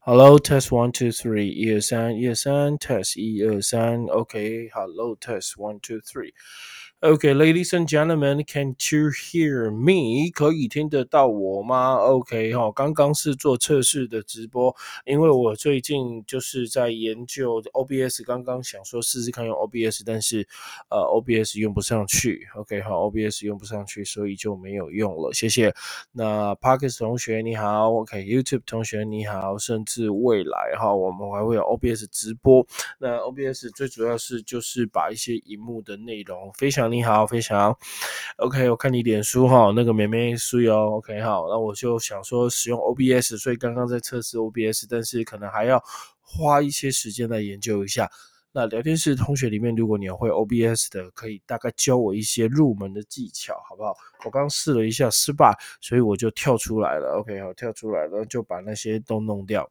Hello, test one two three，一二三，一二三，test 一二三，OK，Hello, test one two three。 OK，ladies and gentlemen, can you hear me？可以听得到我吗？OK 哈，刚刚是做测试的直播，因为我最近就是在研究 OBS，刚刚想说试试看用 OBS，但是呃 OBS 用不上去。OK 好，OBS 用不上去，所以就没有用了。谢谢。那 Parkes 同学你好，OK，YouTube 同学你好，甚至未来哈，我们还会有 OBS 直播。那 OBS 最主要是就是把一些荧幕的内容非常。你好，飞翔。OK，我看你脸书哈，那个妹妹书哟。OK，好，那我就想说使用 OBS，所以刚刚在测试 OBS，但是可能还要花一些时间来研究一下。那聊天室同学里面，如果你会 OBS 的，可以大概教我一些入门的技巧，好不好？我刚试了一下失败，所以我就跳出来了。OK，好，跳出来了，就把那些都弄掉。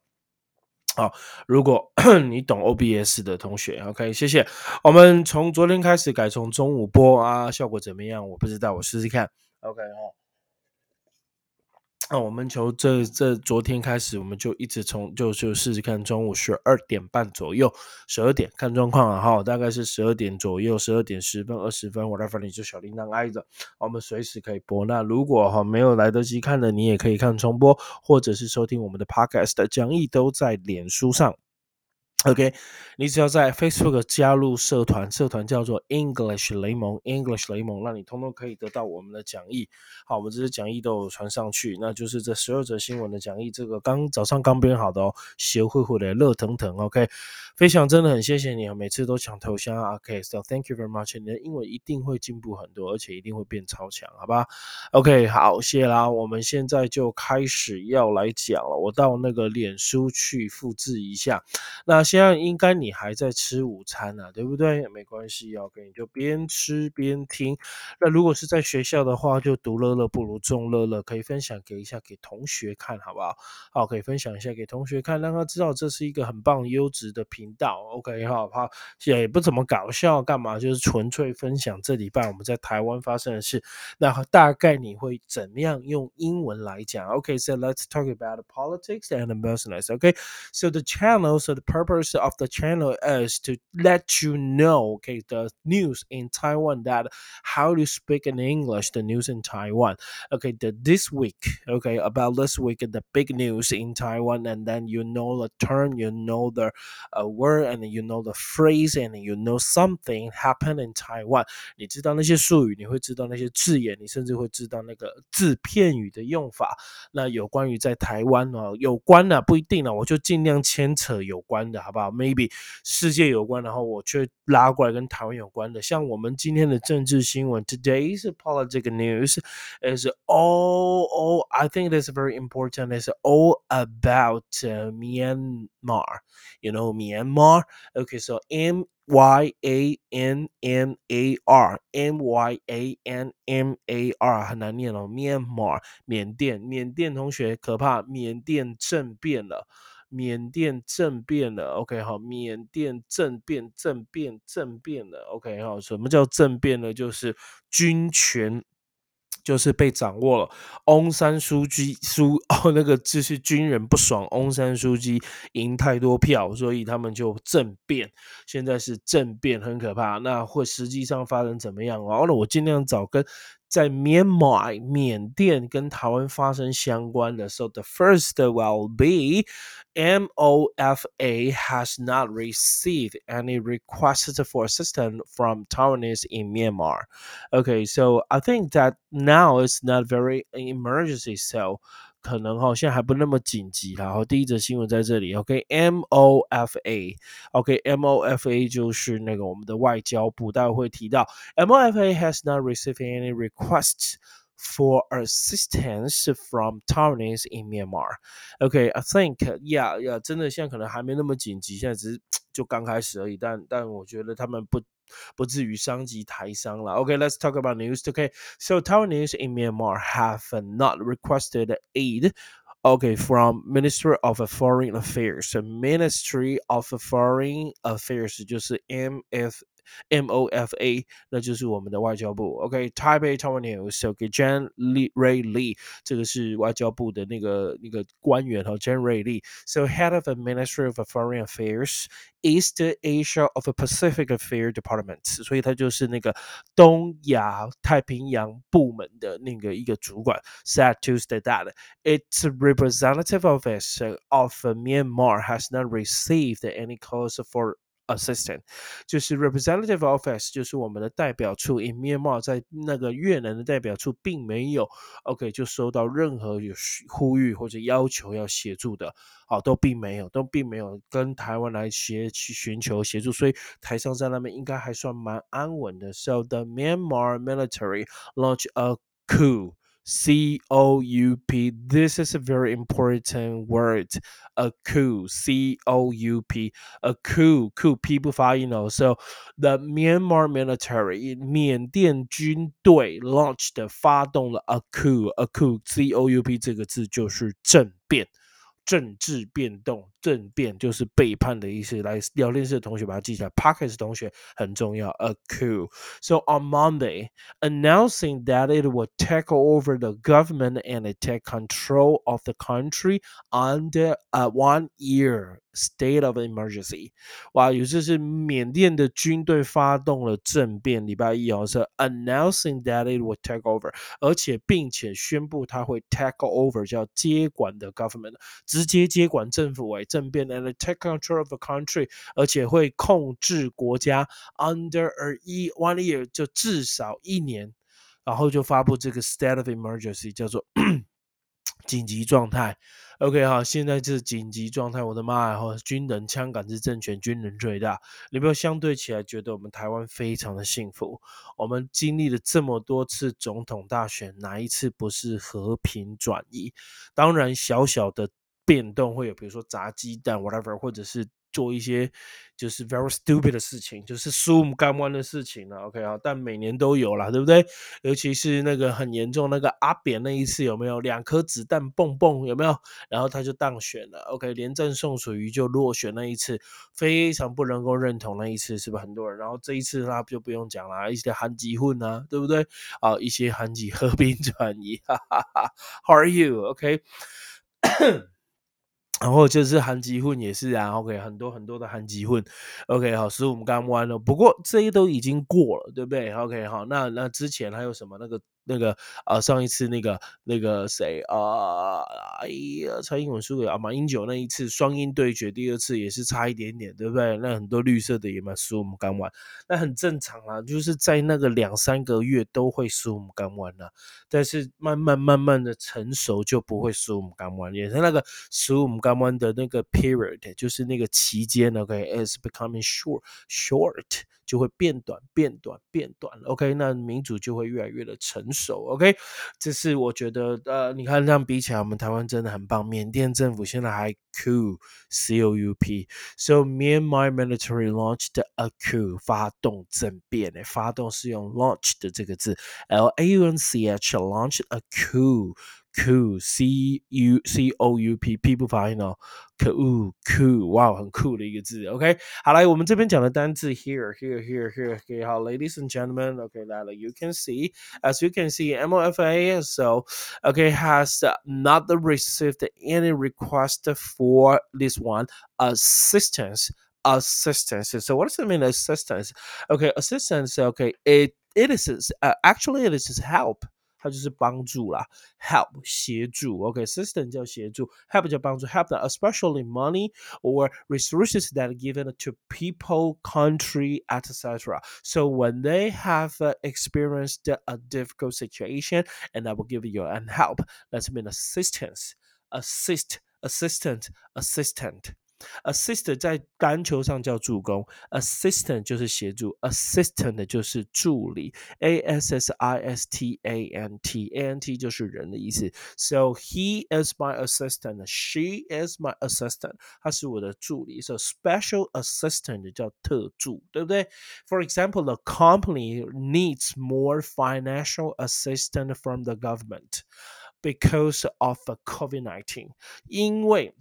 好，如果 你懂 OBS 的同学，OK，谢谢。我们从昨天开始改从中午播啊，效果怎么样？我不知道，我试试看。OK 哦。那我们从这这昨天开始，我们就一直从就就试试看，中午十二点半左右，十二点看状况啊哈，大概是十二点左右，十二点十分、二十分，whatever，你就小铃铛挨着，我们随时可以播。那如果哈没有来得及看的，你也可以看重播，或者是收听我们的 podcast 讲义，都在脸书上。OK，你只要在 Facebook 加入社团，社团叫做 English 雷蒙，English 雷蒙，让你通通可以得到我们的讲义。好，我们这些讲义都有传上去，那就是这十二则新闻的讲义，这个刚早上刚编好的哦，写会会的热腾腾。OK，飞翔真的很谢谢你啊，每次都抢头像。OK，so thank you very much，你的英文一定会进步很多，而且一定会变超强，好吧？OK，好，谢啦，我们现在就开始要来讲了。我到那个脸书去复制一下，那。现在应该你还在吃午餐啊，对不对？没关系，OK，你就边吃边听。那如果是在学校的话，就独乐乐不如众乐乐，可以分享给一下给同学看，好不好？好，可以分享一下给同学看，让他知道这是一个很棒优质的频道。OK，好，好，也不怎么搞笑，干嘛？就是纯粹分享这礼拜我们在台湾发生的事。那大概你会怎么样用英文来讲？OK，so let's talk about politics and business. OK，so the channel, so the purpose. of the channel is to let you know, okay, the news in Taiwan that how to speak in English, the news in Taiwan. Okay, the this week, okay, about this week, the big news in Taiwan, and then you know the term, you know the uh, word, and you know the phrase, and you know something happened in Taiwan. 你知道那些术语，你会知道那些字眼，你甚至会知道那个字片语的用法。那有关于在台湾哦，有关的不一定了，我就尽量牵扯有关的。 好不好？Maybe 世界有关，然后我却拉过来跟台湾有关的，像我们今天的政治新闻，Today's political news is all all I think that's very important. It's all about Myanmar. You know Myanmar. Okay, so M Y A N M A R M Y A N M A R 很难念哦，Myanmar 缅甸，缅甸同学可怕，缅甸政变了。缅甸政变了，OK 好，缅甸政变政变政变了，OK 好，什么叫政变呢？就是军权就是被掌握了。翁山书记书哦，那个就是军人不爽，翁山书记赢太多票，所以他们就政变。现在是政变，很可怕。那会实际上发生怎么样？然后呢，我尽量找跟。在 Myanmar 缅甸跟台湾发生相关的。So the first will be MOFA has not received any requests for assistance from Taiwanese in Myanmar. Okay, so I think that now it's not very emergency. So 可能哈，现在还不那么紧急啦。好，第一则新闻在这里，OK，MOFA，OK，MOFA 就是那个我们的外交部，待会会提到，MOFA has not received any requests for assistance from Taiwanese in Myanmar. Okay, I think yeah yeah，真的现在可能还没那么紧急，现在只是就刚开始而已。但但我觉得他们不不至于伤及台商了。Okay, let's talk about news. Okay, so Taiwanese in Myanmar have not requested aid. Okay, from Ministry of Foreign Affairs. Ministry of Foreign Affairs 就是 MF M O F A，那就是我们的外交部。OK，Taipei Taiwan News，OK，Jan Ray Lee，这个是外交部的那个那个官员哈，Jan Ray Lee。So head of the Ministry of Foreign Affairs。East Asia of the Pacific Affairs Department，所以他就是那个东亚太平洋部门的那个一个主管。Said Tuesday that its representative office of Myanmar has not received any calls for assistant，就是 representative office，就是我们的代表处，in Myanmar 在那个越南的代表处并没有 OK 就收到任何有呼吁或者要求要协助的，好都并没有，都并没有跟台湾来协去寻求协助，所以台上在那边应该还算蛮安稳的。So the Myanmar military launched a coup. C O U P. This is a very important word. A coup. C O U P. A coup. Coup. P 不发音哦。So the Myanmar military 缅甸军队 launched 发动了 a coup. A coup. C O U P 这个字就是政变。政治变动， 政变就是背叛的意思。来聊天室的同学把它记下来，Parkes 同学很重要。A coup. So on Monday, announcing that it would take over the government and take control of the country under a one-year state of emergency. 哇，有这是缅甸的军队发动了政变。礼拜一哦，是 announcing that it would take over，而且并且宣布它会 take over，叫接管的 government。直接接管政府为政变，and take control of the country，而且会控制国家 under a one year，就至少一年，然后就发布这个 state of emergency，叫做紧急状态。OK 哈，现在是紧急状态，我的妈呀！哈，军人枪杆子政权，军人最大。你不要相对起来觉得我们台湾非常的幸福？我们经历了这么多次总统大选，哪一次不是和平转移？当然，小小的。变动会有，比如说砸鸡蛋，whatever，或者是做一些就是 very stupid 的事情，就是输我干弯的事情了。OK 啊，但每年都有啦，对不对？尤其是那个很严重那个阿扁那一次有没有？两颗子弹蹦蹦有没有？然后他就当选了。OK，连战宋楚瑜就落选那一次，非常不能够认同那一次，是不是很多人？然后这一次那就不用讲了，一些韩籍混啊，对不对？啊，一些韩籍 和平转移，哈哈哈。How are you？OK。然后就是韩籍混也是啊，OK，很多很多的韩籍混，OK，好，十五刚弯了，不过这些都已经过了，对不对？OK，好，那那之前还有什么那个？那个啊，上一次那个那个谁啊，哎呀，蔡英文输给啊马英九那一次双英对决，第二次也是差一点点，对不对？那很多绿色的也蛮输我们刚完，那很正常啊，就是在那个两三个月都会输我们刚完了，但是慢慢慢慢的成熟就不会输我们刚完，也是那个输我们刚完的那个 period，就是那个期间，OK，is becoming short short。就会变短、变短、变短，OK，那民主就会越来越的成熟，OK，这是我觉得，呃，你看这样比起来，我们台湾真的很棒。缅甸政府现在还 coup，C O U P，So Myanmar military launched a coup，发动政变，诶，发动是用 launch 的这个字，L A U N C H，launch a coup。Cool, C U C O U P P 不发音哦，cool cool，哇，很酷的一个字。OK，好来，我们这边讲的单字 here here here here OK，好，ladies and gentlemen OK 来了，you can see as you can see M O F A so OK has not received any request for this one assistance assistance. So what does it mean assistance? Okay, assistance. Okay, it it is uh, actually it is help. 它就是帮助啦，help 协助，OK，assistant 叫协助，help 叫帮助，help especially money or resources that are given to people, country, etc. So when they have uh, experienced a difficult situation, and I will give you an help. That's mean assistance, assist, assistant, assistant. Assist 在篮球上叫助攻，assistant 就是协助，assistant 就是助理，a s s i s t a n t，a n t 就是人的意思。So he is my assistant, she is my assistant，他是我的助理。So special assistant 叫特助，对不对？For example, the company needs more financial assistance from the government because of COVID nineteen，因为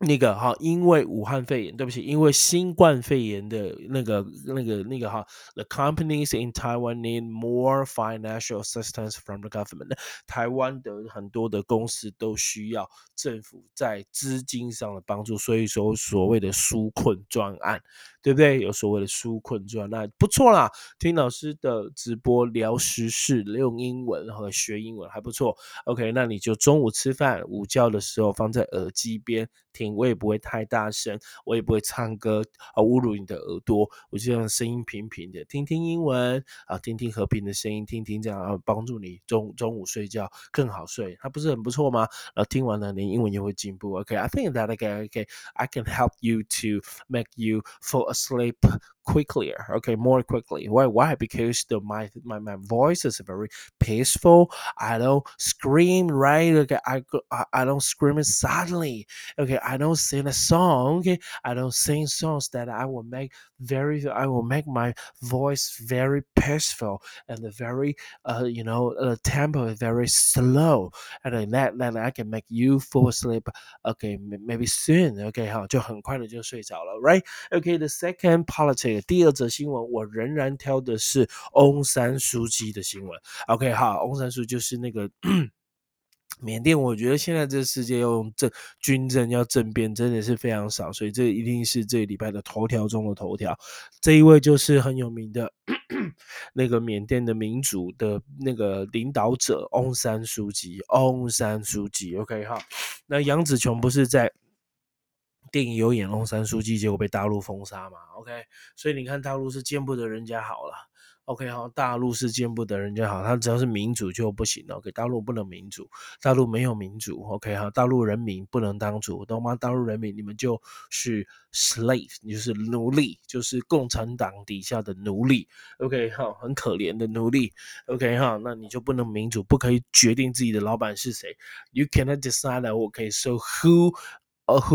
那个哈，因为武汉肺炎，对不起，因为新冠肺炎的那个、那个、那个哈，the companies in Taiwan need more financial assistance from the government。台湾的很多的公司都需要政府在资金上的帮助，所以说所谓的纾困专案，对不对？有所谓的纾困专案，不错啦。听老师的直播聊时事，用英文和学英文还不错。OK，那你就中午吃饭、午觉的时候放在耳机边。听我也不会太大声，我也不会唱歌啊，侮辱你的耳朵。我就让声音平平的，听听英文啊，听听和平的声音，听听这样啊，帮助你中中午睡觉更好睡，它不是很不错吗？然后听完了，你英文也会进步。OK，I think that okay, okay, I can help you to make you fall asleep quickly. Okay, more quickly. Why? Why? Because the my my my voice is very peaceful. I don't scream, right? Okay, I I, I don't scream suddenly. Okay, I I don't sing a song. Okay? I don't sing songs that I will make very. I will make my voice very peaceful and very, uh, you know, the uh, tempo is very slow. And then that that I can make you fall asleep. Okay, maybe soon. Okay，好，就很快的就睡着了，right? Okay, the second politics，第二则新闻，我仍然挑的是翁山苏姬的新闻。OK，好，翁山书就是那个。缅甸，我觉得现在这世界要用政军政要政变，真的是非常少，所以这一定是这礼拜的头条中的头条。这一位就是很有名的 那个缅甸的民主的那个领导者翁山书记，翁山书记。OK 哈，那杨紫琼不是在电影有演翁山书记，结果被大陆封杀嘛？OK，所以你看大陆是见不得人家好了。OK 好，大陆是见不得人家好，他只要是民主就不行。OK，大陆不能民主，大陆没有民主。OK 好，大陆人民不能当主，懂吗？大陆人民你们就是 slave，你就是奴隶，就是共产党底下的奴隶。OK 好，很可怜的奴隶。OK 哈，那你就不能民主，不可以决定自己的老板是谁。You cannot decide. OK，so who? uh, who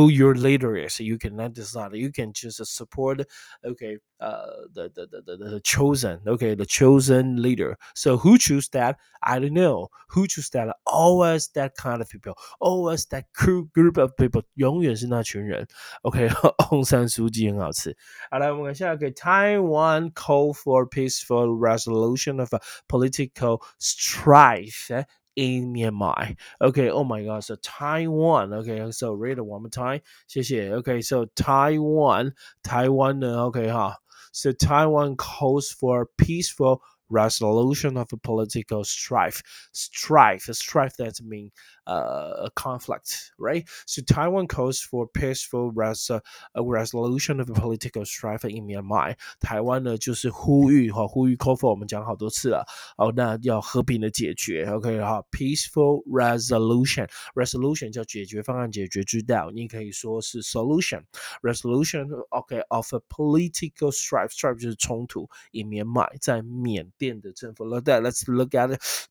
your leader is. You cannot decide. You can just support, okay, uh, the, the, the, the, chosen, okay, the chosen leader. So who choose that? I don't know. Who choose that? Always that kind of people. Always that group of people. 永远是那群人。OK，翁山书记很好吃。好来，我们看下一个，Taiwan call for peaceful resolution of a political strife In Myanmar. Okay, oh my God, so Taiwan. Okay, so read it one more time. 谢谢. Okay, so Taiwan, Taiwan uh, Okay, huh. So Taiwan calls for peaceful resolution of a political strife. Strife, strife that means uh, a conflict, right? So Taiwan calls for peaceful res uh, resolution of a political strife in Myanmar. 台湾呢就是呼吁哈，呼吁 call for 我们讲好多次了，哦，那要和平的解决，OK 哈，peaceful resolution，resolution 叫解决方案、解决之道，你可以说是 solution，resolution，OK of a political strife，strife 就是冲突，in Myanmar 在缅甸 extend it. For that, let's look at it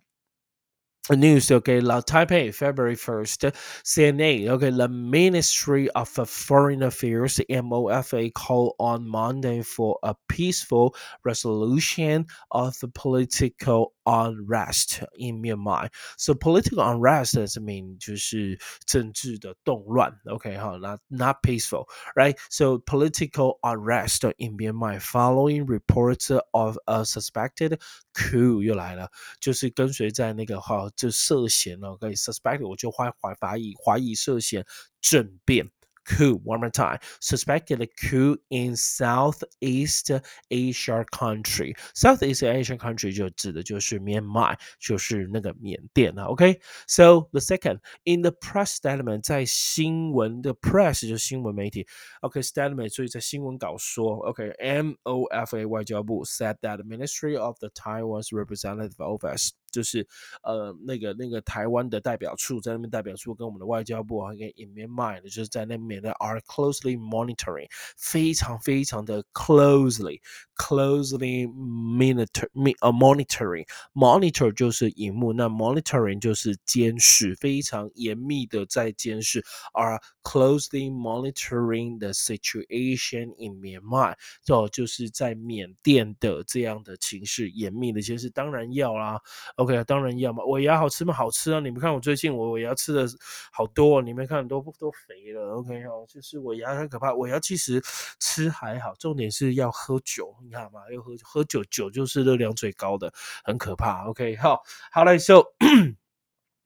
news okay la taipei february 1st cna okay the ministry of foreign affairs mofa called on monday for a peaceful resolution of the political unrest in Myanmar. So political unrest does mean 就是政治的动乱，OK 哈，not not peaceful, right? So political unrest in Myanmar following reports of a suspected crew 又来了，就是跟随在那个哈就涉嫌了可以 suspected 我就怀怀怀疑怀疑涉嫌政变。coup. One more time. Suspected coup in Southeast Asia country. Southeast Asian country 就指的就是 Myanmar，就是那个缅甸了。OK，so、okay? the second in the press statement，在新闻的 press 就是新闻媒体。OK，statement，、okay, 所以在新闻稿说，OK，MOFA、okay, 外交部 said that the Ministry of the Taiwan's representative office 就是呃那个那个台湾的代表处在那边代表处跟我们的外交部还跟 in Myanmar 的就是在那边的 are closely monitoring 非常非常的 closely closely monitor monitoring monitor 就是荧幕，那 monitoring 就是监视，非常严密的在监视 are closely monitoring the situation in Myanmar，哦就是在缅甸的这样的情势严密的监视，当然要啦。OK，当然要嘛。尾牙好吃吗？好吃啊！你们看我最近我尾牙吃的好多，你们看都都肥了。OK 哦，就是尾牙很可怕。尾牙其实吃还好，重点是要喝酒，你看嘛，要喝喝酒，酒就是热量最高的，很可怕。OK，好，好嘞，So。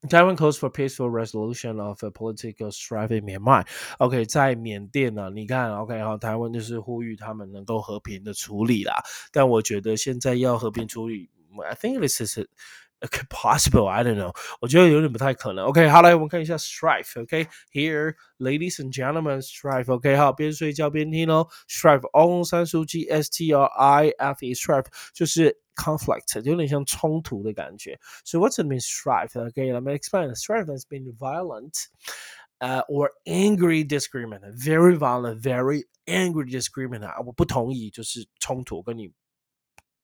Taiwan calls for peaceful resolution of a political strife in Myanmar. OK，在缅甸呢，你看，OK 哈，台湾就是呼吁他们能够和平的处理啦。但我觉得现在要和平处理，I think this is possible. I don't know. 我觉得有点不太可能。OK，好，来我们看一下 strife。OK，here, ladies and gentlemen, strife. OK，好，边睡觉边听哦。strife，翁山书记，S T R I F E, strife 就是 conflict，有点像冲突的感觉。So what's it mean strife? Okay, let me explain. Strife has been violent. Uh, or angry disagreement, very violent, very angry disagreement 啊，我不同意，就是冲突，跟你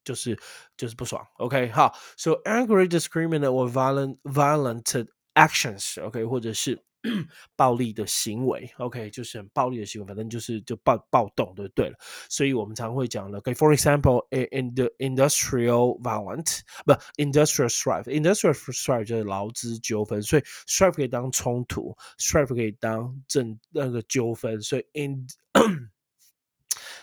就是就是不爽。OK，好，so angry disagreement or violent violent actions，OK，、okay, 或者是暴力的行为，OK，就是很暴力的行为，反正就是就暴暴动就对了。所以我们常会讲的，OK，for、okay, example in the industrial violent，不 industrial strife，industrial strife 就是劳资纠纷，所以 strife 可以当冲突，strife 可以当正那个纠纷，所以 in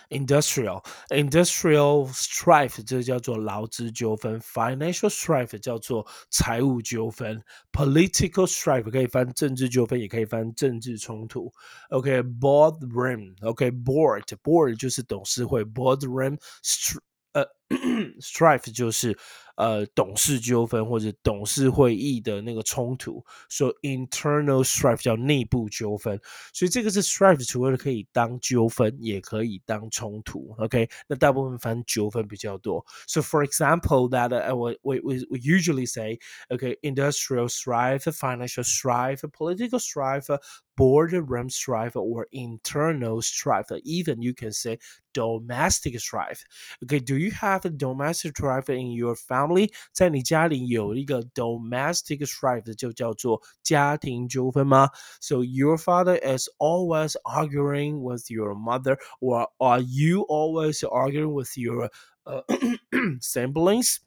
industrial industrial strife 这叫做劳资纠纷，financial strife 叫做财务纠纷，political strife 可以翻政治纠纷，也可以翻政治冲突。OK，boardroom，OK，board board 就是董事会，boardroom 呃 strife 就是 呃董事纠纷或者董事会议的那个冲突，说 internal strife 叫内部纠纷，所以这个是 strife 除了可以当纠纷，也可以当冲突。OK，那大部分翻纠纷比较多。So for example, that uh, we, we we usually say, okay, industrial strife, financial strife, political strife, boardroom strife, or internal strife. Even you can say domestic strife. Okay, do you have a domestic strife in your family? family，在你家里有一个 domestic strife，就叫做家庭纠纷吗？So your father is always arguing with your mother, or are you always arguing with your uh, siblings?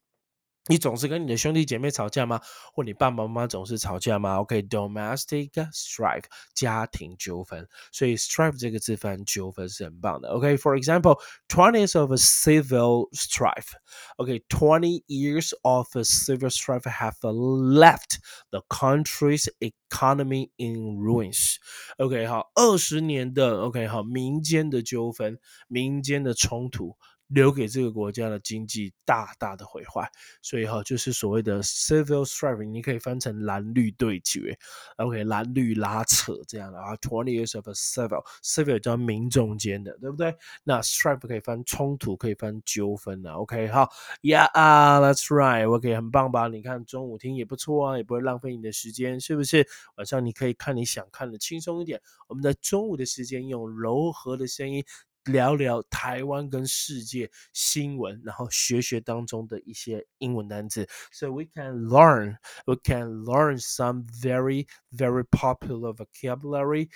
你总是跟你的兄弟姐妹吵架吗？或你爸爸妈妈总是吵架吗？OK，domestic strife 家庭纠纷，所以 strife 这个字翻纠纷是很棒的。OK，for example，twenty years of a civil strife。OK，twenty years of a civil strife have left the country's economy in ruins。OK，好，二十年的 OK 好民间的纠纷，民间的冲突。留给这个国家的经济大大的毁坏，所以哈，就是所谓的 civil strife，你可以翻成蓝绿对决，OK，蓝绿拉扯这样的啊。Twenty years of a civil，civil 叫民众间的，对不对？那 strife 可以翻冲突，可以翻纠纷的，OK，好，Yeah 啊，That's right，OK，很棒吧？你看中午听也不错啊，也不会浪费你的时间，是不是？晚上你可以看你想看的，轻松一点。我们在中午的时间用柔和的声音。聊聊台湾跟世界新闻，然后学学当中的一些英文单词。So we can learn, we can learn some very, very popular vocabulary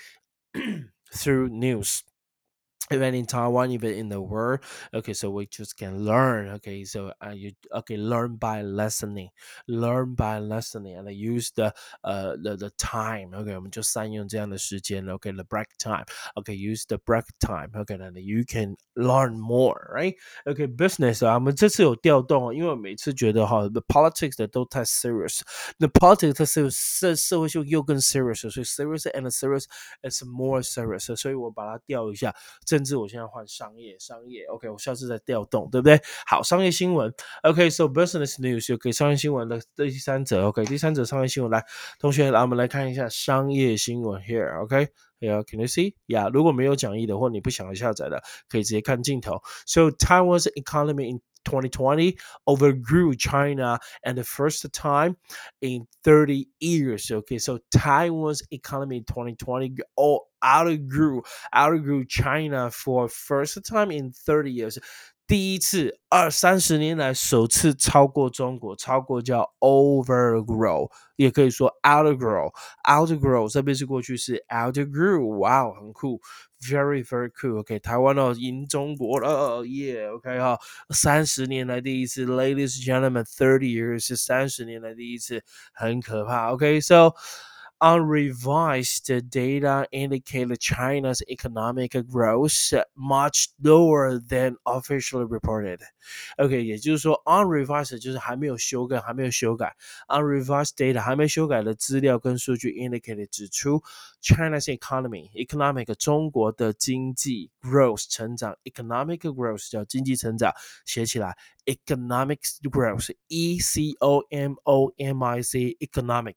through news even in Taiwan, even in the world. Okay, so we just can learn. Okay, so uh, you okay learn by listening, learn by listening, and use the uh the, the time. Okay, 我们就善用这样的时间。Okay, the break time. Okay, use the break time. Okay, and you can learn more, right? Okay, business 啊，我们这次有调动，因为我每次觉得哈，the politics 的都太 serious，the politics 太 serious，社社会就又更 serious，所以 serious and serious is more serious，所以我把它调一下。这 甚至我现在换商业，商业，OK，我下次再调动，对不对？好，商业新闻，OK，so business news OK，商业新闻的第三者，OK，第三者商业新闻，来，同学，来，我们来看一下商业新闻，here，OK，Yeah，can you see？呀如果没有讲义的或你不想要下载的，可以直接看镜头。So Taiwan's economy in 2020 overgrew China and the first time in 30 years. Okay, so Taiwan's economy in 2020 all outgrew outgrew China for first time in 30 years. 第一次二三十年来首次超过中国，超过叫 overgrow，也可以说 outgrow，outgrow 这边是过去式 outgrew，哇哦，很酷，very very cool。OK，台湾哦赢中国了，耶，OK 哈，三十年来第一次，ladies and gentlemen，thirty years 是三十年来第一次，很可怕。OK，so。unrevised data indicate China's economic growth much lower than officially reported. OK，也就是说，unrevised 就是还没有修改，还没有修改，unrevised data 还没修改的资料跟数据 indicate 指出，China's economy economic 中国的经济 growth 成长，economic growth 叫经济成长，写起来 economic growth e c o m o m i c economic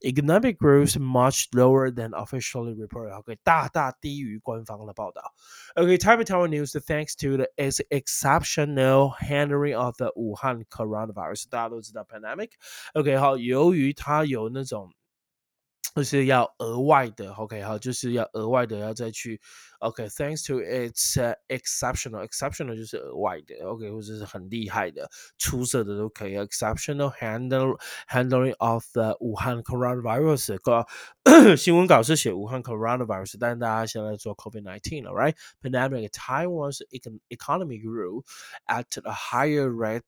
economic growth much lower than officially reported. OK，大大低于官方的报道。OK, Taipei Taiwan News thanks to the exceptional handling of the 武汉 coronavirus，大家都知道 pandemic。OK，好，由于它有那种就是要额外的，OK，好，就是要额外的要再去 ，OK，thanks to its exceptional，exceptional 就是额外的，OK，或者是很厉害的、出色的都可以，exceptional handle handling of the 武汉 coronavirus。个新闻稿是写武汉 coronavirus，但大家现在做 COVID nineteen 了，right？Pandemic Taiwan's economy grew at a higher rate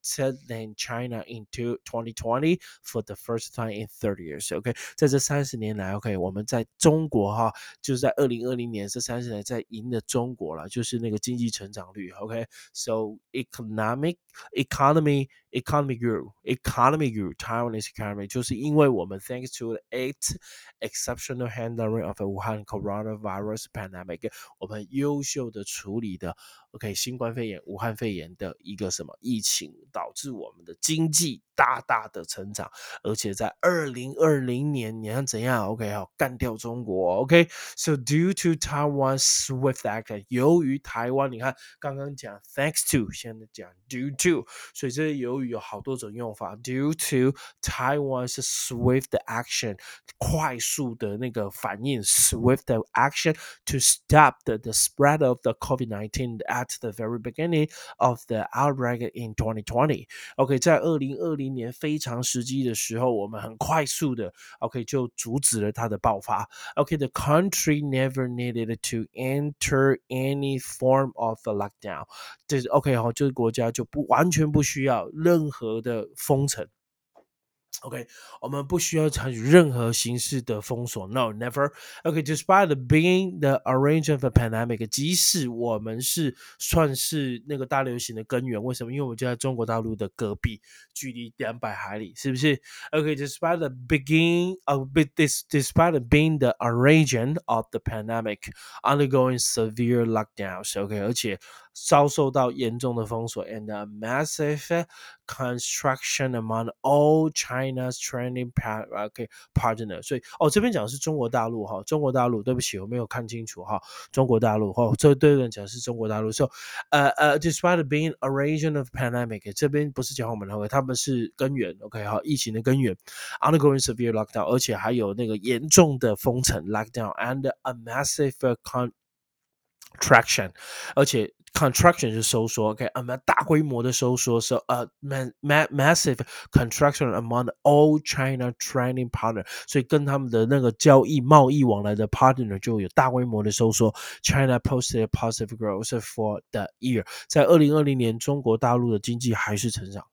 than China into 2020 for the first time in 30 years。OK，在这三十年。年来，OK，我们在中国哈，就是在二零二零年这三十年在 赢的中国了，就是那个经济成长率，OK，so economic economy economy grew economy grew Taiwanese economy，就是因为我们 thanks to eight exceptional handling of the Wuhan coronavirus pandemic，我们优秀的处理的 OK 新冠肺炎武汉肺炎的一个什么疫情，导致我们的经济大大的成长，而且在二零二零年，你看怎样？OK，好，干掉中国。OK，so due to Taiwan's swift action，由于台湾，你看刚刚讲 thanks to，现在讲 due to，所以这由于有好多种用法。Due to Taiwan's swift action，快速的那个反应，swift action to stop the the spread of the COVID-19 at the very beginning of the outbreak in 2020。OK，在二零二零年非常时机的时候，我们很快速的 OK 就阻止。止了它的爆发。OK，the、okay, country never needed to enter any form of a lockdown。 这是 OK 哈，这个国家就不完全不需要任何的封城。OK，我们不需要采取任何形式的封锁，No, never. OK, despite being the origin of a pandemic，即使我们是算是那个大流行的根源，为什么？因为我们就在中国大陆的隔壁，距离两百海里，是不是？OK, despite the beginning of this, despite being the origin of the pandemic, undergoing severe lockdowns. OK，而且遭受到严重的封锁，and a massive construction among all China's training OK partner。所以哦，这边讲的是中国大陆哈，中国大陆，对不起，我没有看清楚哈，中国大陆哈，这对人讲是中国大陆。So 呃呃，despite being a region of pandemic，这边不是讲我们的，他们是根源，OK 哈，疫情的根源，undergoing severe lockdown，而且还有那个严重的封城 lockdown and a massive con traction，而且 contraction 是收缩，OK，啊，大规模的收缩，so 呃，ma ma massive contraction among all China trading partner，所以跟他们的那个交易贸易往来的 partner 就有大规模的收缩。China posted positive growth for the year，在二零二零年，中国大陆的经济还是成长，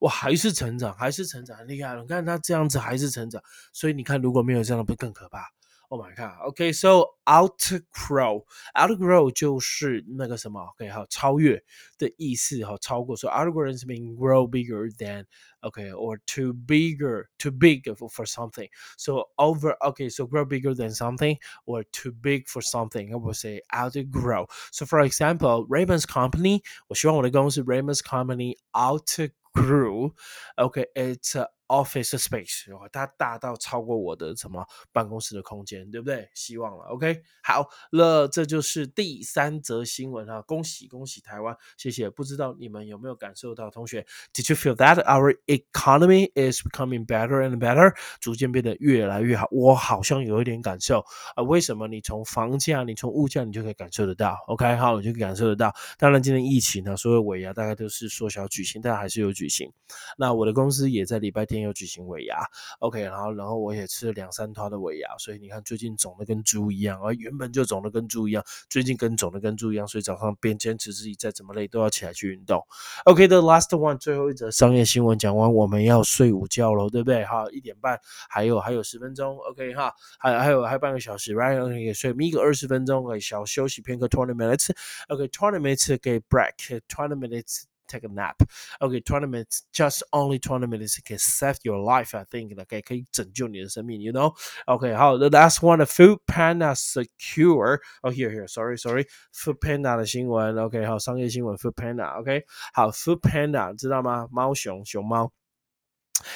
哇，还是成长，还是成长，很厉害了。你看它这样子还是成长，所以你看如果没有这样的，不更可怕 ？Oh my god. Okay, so outgrow, outgrow 就是那个什么，OK，好，超越的意思，哈，超过。So outgrow is mean grow bigger than, okay, or too bigger, too big for, for something. So over, okay, so grow bigger than something or too big for something. I would say outgrow. So for example, Raymond's company, 我希望我的公司 Raymond's company outgrew. Okay, it's uh, office space，它大到超过我的什么办公室的空间，对不对？希望了，OK。好了，这就是第三则新闻啊！恭喜恭喜台湾，谢谢。不知道你们有没有感受到，同学，Did you feel that our economy is becoming better and better，逐渐变得越来越好？我好像有一点感受啊。为什么？你从房价，你从物价，你就可以感受得到。OK，好，你就可以感受得到。当然，今天疫情呢，所有尾牙大概都是缩小举行，但还是有举行。那我的公司也在礼拜天有举行尾牙，OK，然后然后我也吃了两三套的尾牙，所以你看最近肿的跟猪一样，而原本就肿的跟猪一样，最近跟肿的跟猪一样，所以早上边坚持自己再怎么累都要起来去运动。OK，the last one，最后一则商业新闻讲，我们要睡午觉喽，对不对？哈，一点半还有还有十分钟，OK 哈，还还有还有半个小时，Right，OK，睡眯个二十分钟，哎，小休息片刻，twenty minutes，OK，twenty minutes 给 break，twenty minutes。take a nap. Okay, 20 minutes, just only 20 minutes can save your life. I think okay, 可以拯救你的生命, you know? Okay, the last one, Food Panda secure. Oh, here, here, sorry, sorry. Food Panda 的新闻，OK，好，商业新闻，Food Panda，OK，、okay? 好，Food Panda 知道吗？猫熊，熊猫。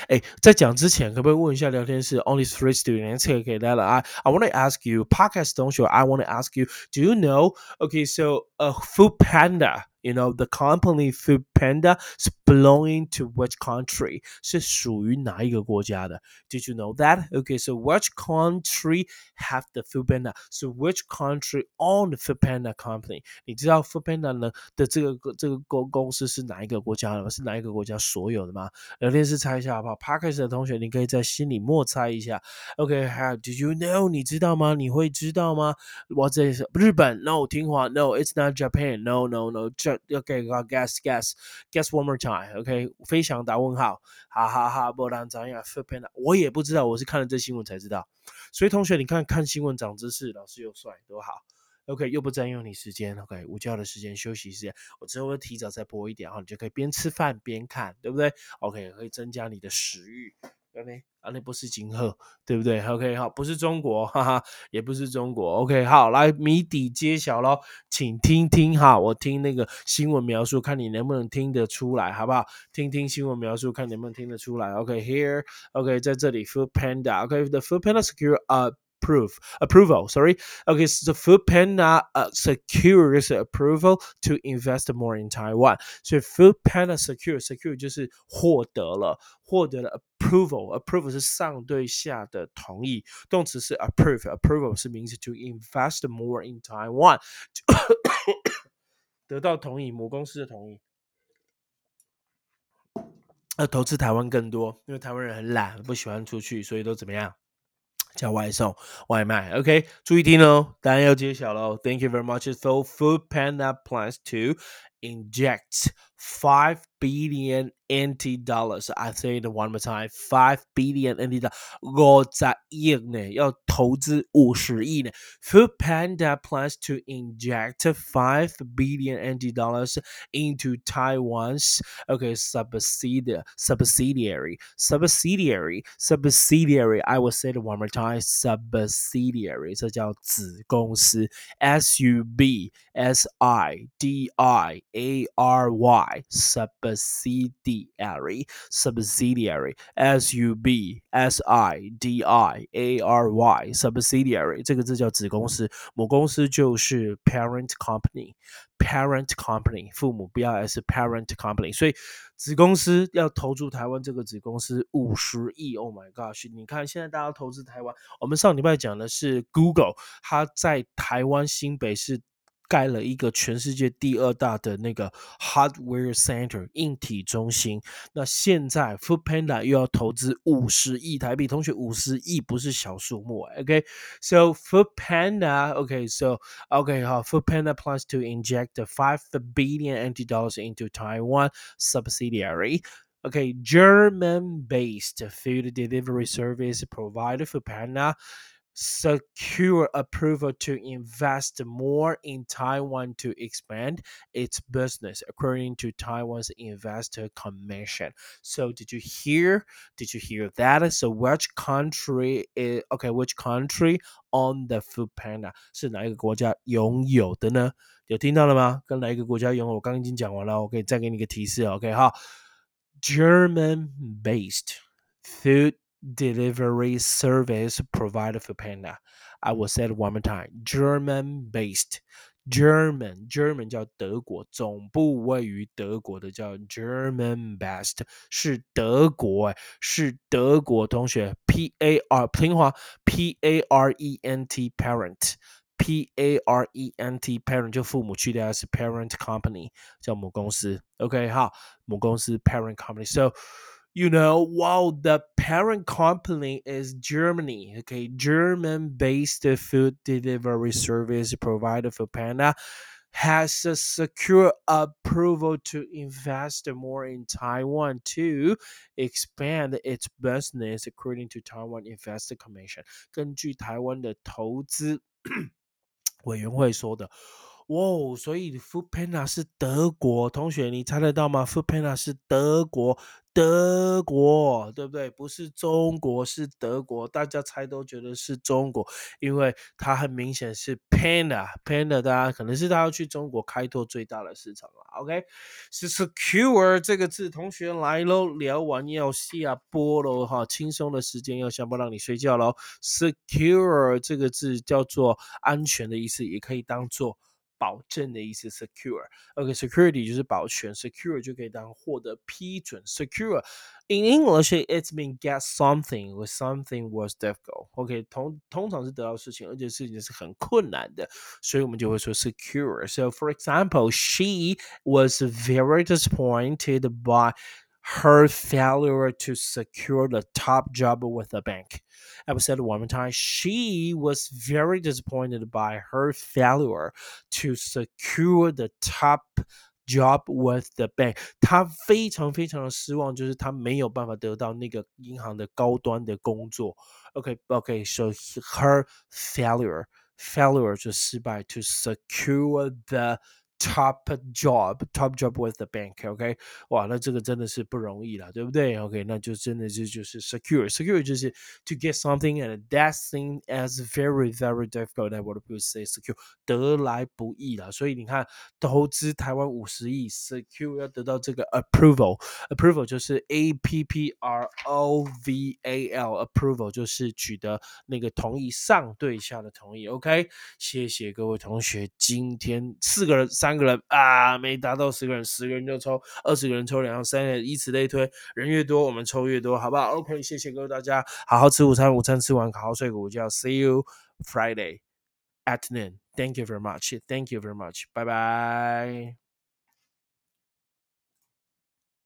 哎，在讲之前，可不可以问一下聊天室？Only three students. Okay, that I I want to ask you, podcast 同学，I want to ask you, do you know? Okay, so a food panda. You know the company Food Panda is belonging to which country? 是属于哪一个国家的？Did you know that? Okay, so which country have the Food Panda? So which country own the Food Panda company? 你知道 Food Panda 呢的这个这个公公司是哪一个国家的吗？是哪一个国家所有的吗？聊天室猜一下好不好？Parkers 的同学，你可以在心里默猜一下。OK, how did you know? 你知道吗？你会知道吗？What's this? 日本？No，听话。No, it's not Japan. No, No, no. OK，好，guess guess guess one more time。OK，飞翔打问号，哈哈哈，波兰怎样？Food Panda，我也不知道，我是看了这新闻才知道。所以同学，你看看新闻长知识，老师又帅，多好。OK，又不占用你时间。OK，午觉的时间、休息时间，我之后会提早再播一点，然后你就可以边吃饭边看，对不对？OK，可以增加你的食欲。OK。啊，那不是金鹤，对不对？OK，好，不是中国，哈哈，也不是中国。OK，好，来谜底揭晓喽，请听听哈，我听那个新闻描述，看你能不能听得出来，好不好？听听新闻描述，看能不能听得出来。OK，here，OK，在这里，Food Panda，OK，the Food Panda secure 啊。approve approval. Sorry. Okay, so the Food Panda uh, secures approval to invest more in Taiwan. So Food Panda secure secure 就是获得了获得了 approval approval 是上对下的同意，动词是 approve approval 是名词 to invest more in Taiwan 得到同意母公司的同意。要投资台湾更多，因为台湾人很懒，不喜欢出去，所以都怎么样？叫外送外卖，OK，注意听哦，答案要揭晓喽。Thank you very much. So Food Panda plans to inject five billion NT dollars. I say it one more time. Five billion NT dollars. 五十亿呢，要投资五十亿呢。Food Panda plans to inject five billion NT dollars into Taiwan's okay subsidiary subsidiary subsidiary subsidiary. I will say it one more time. Subsidiary. 这叫子公司。S U B S I D I A R Y subsidiary subsidiary s u b s i d i a r y subsidiary 这个字叫子公司，母公司就是 parent company parent company 父母不要 s parent company，所以子公司要投注台湾这个子公司五十亿，Oh my gosh！你看现在大家投资台湾，我们上礼拜讲的是 Google，它在台湾新北市。盖了一个全世界第二大的那个 hardware center 硬体中心。那现在 Food Panda 又要投资五十亿台币，同学五十亿不是小数目，OK？So Food Panda，OK？So OK 好，Food Panda plans to inject five billion NT dollars into Taiwan subsidiary. Okay, German-based food delivery service provider Food Panda secure approval to invest more in Taiwan to expand its business, according to Taiwan's Investor Commission. So, did you hear? Did you hear that? So, which country is okay? Which country on the Food Panda 是哪一个国家拥有的呢？有听到了吗？跟哪一个国家拥有？我刚刚已经讲完了，我可以再给你一个提示。OK 哈，German based food delivery service provider Food Panda. I will say it one more time. German based. German German 叫德国，总部位于德国的叫 German Best 是德国哎，是德国同学 P A R 平华 P A R E N T parent P A R E N T parent 就父母去掉是 parent company 叫母公司。OK 好，母公司 parent company。So you know, while the parent company is Germany, okay, German based food delivery service provider Food Panda has a secure approval to invest more in Taiwan to expand its business according to Taiwan Investor Commission。根据台湾的投资委员会说的。哇，所以 Food Panda 是德国同学，你猜得到吗？Food Panda 是德国，德国，对不对？不是中国，是德国。大家猜都觉得是中国，因为它很明显是 Panda，Panda，大家可能是他要去中国开拓最大的市场了。OK，是 Secure 这个字，同学来喽，聊完要下播喽，哈，轻松的时间要下播，让你睡觉喽。Secure 这个字叫做安全的意思，也可以当做。保证的意思，secure，OK，security 就是保全，secure 就可以当获得批准，secure。In English, it's mean get something when something was difficult. OK，通通常是得到事情，而且事情是很困难的，所以我们就会说 secure. So, for example, she was very disappointed by her failure to secure the top job with the bank. I will say it one more time. She was very disappointed by her failure to secure the top job with the bank. 她非常非常的失望，就是她没有办法得到那个银行的高端的工作。OK OK, so her failure failure 就失败 to secure the top job, top job with the bank. OK，哇，那这个真的是不容易了，对不对？OK，那就真的是就是 secure, secure 就是 to get something and that thing as very very difficult. That what people say secure 得来不易了。所以你看，投资台湾五十亿，secure 要得到这个 approval，approval 就是 A P P R O V A L，approval 就是取得那个同意上对下的同意。OK，谢谢各位同学，今天四个人三。 三个人啊，没达到十个人，十个人就抽，二十个人抽两，三个以此类推，人越多我们抽越多，好不好？OK，谢谢各位大家，好好吃午餐，午餐吃完好好睡个午觉，See you Friday afternoon，Thank you very much. Thank you very much. 拜拜